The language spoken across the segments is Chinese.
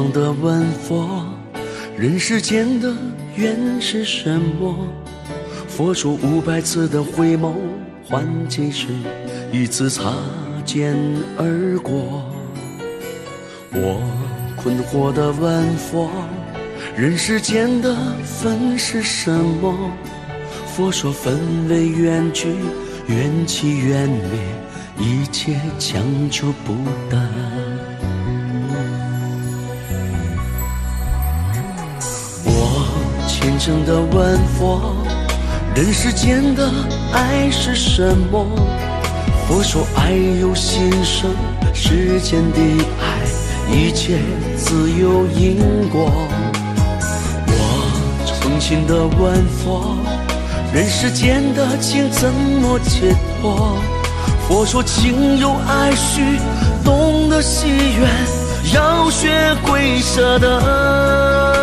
忙的问佛，人世间的缘是什么？佛说五百次的回眸，换几世一次擦肩而过。我困惑的问佛，人世间的分是什么？佛说分为缘聚，缘起缘灭，一切强求不得。诚的问佛，人世间的爱是什么？佛说爱由心生，世间的爱，一切自有因果。我诚心的问佛，人世间的情怎么解脱？佛说情有爱绪，懂得惜缘，要学会舍得。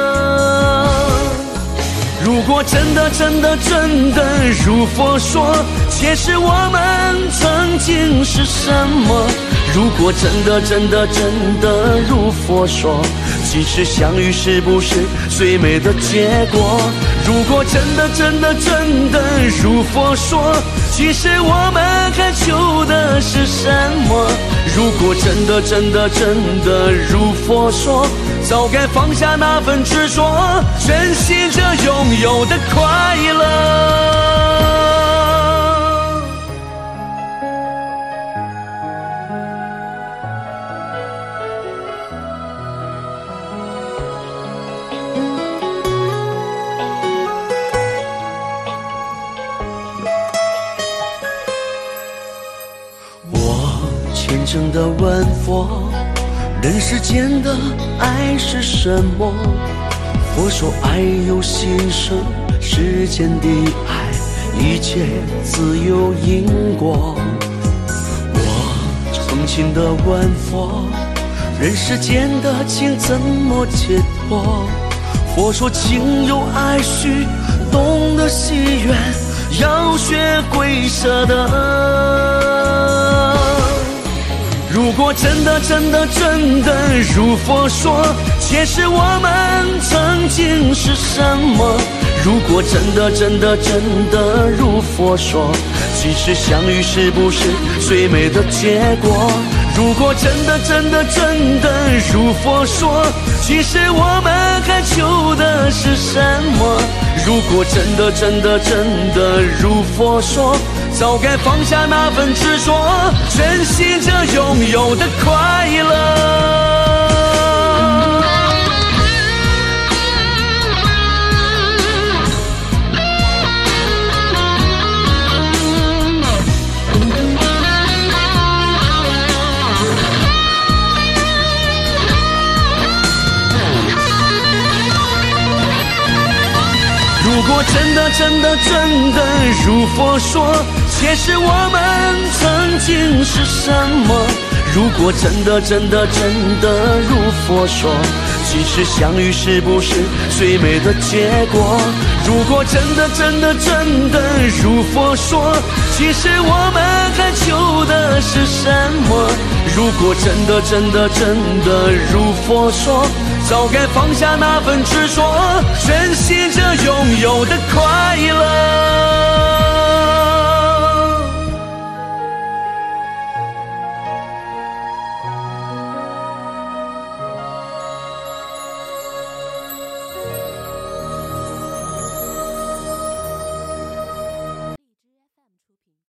如果真的真的真的如佛说，前世我们曾经是什么？如果真的真的真的如佛说，今世相遇是不是最美的结果？如果真的真的真的如佛说，其实我们还求的是什么？如果真的真的真的如佛说，早该放下那份执着，珍惜这拥有的快乐。我虔诚的问佛，人世间的爱是什么？佛说爱由心生，世间的爱，一切自有因果。我诚心的问佛，人世间的情怎么解脱？佛说情有爱绪，懂得惜缘，要学会舍得。如果真的真的真的如佛说，前世我们曾经是什么？如果真的真的真的如佛说，今世相遇是不是最美的结果？如果真的真的真的如佛说，其实我们还求的是什么？如果真的真的真的如佛说，早该放下那份执着，珍惜这拥有的快乐。果真的真的真的如佛说，前世我们曾经是什么？如果真的真的真的如佛说，今世相遇是不是最美的结果？如果真的真的真的如佛说，其实我们还求的是什么？如果真的真的真的如佛说，早该放下那份执着，珍惜这拥有的快乐。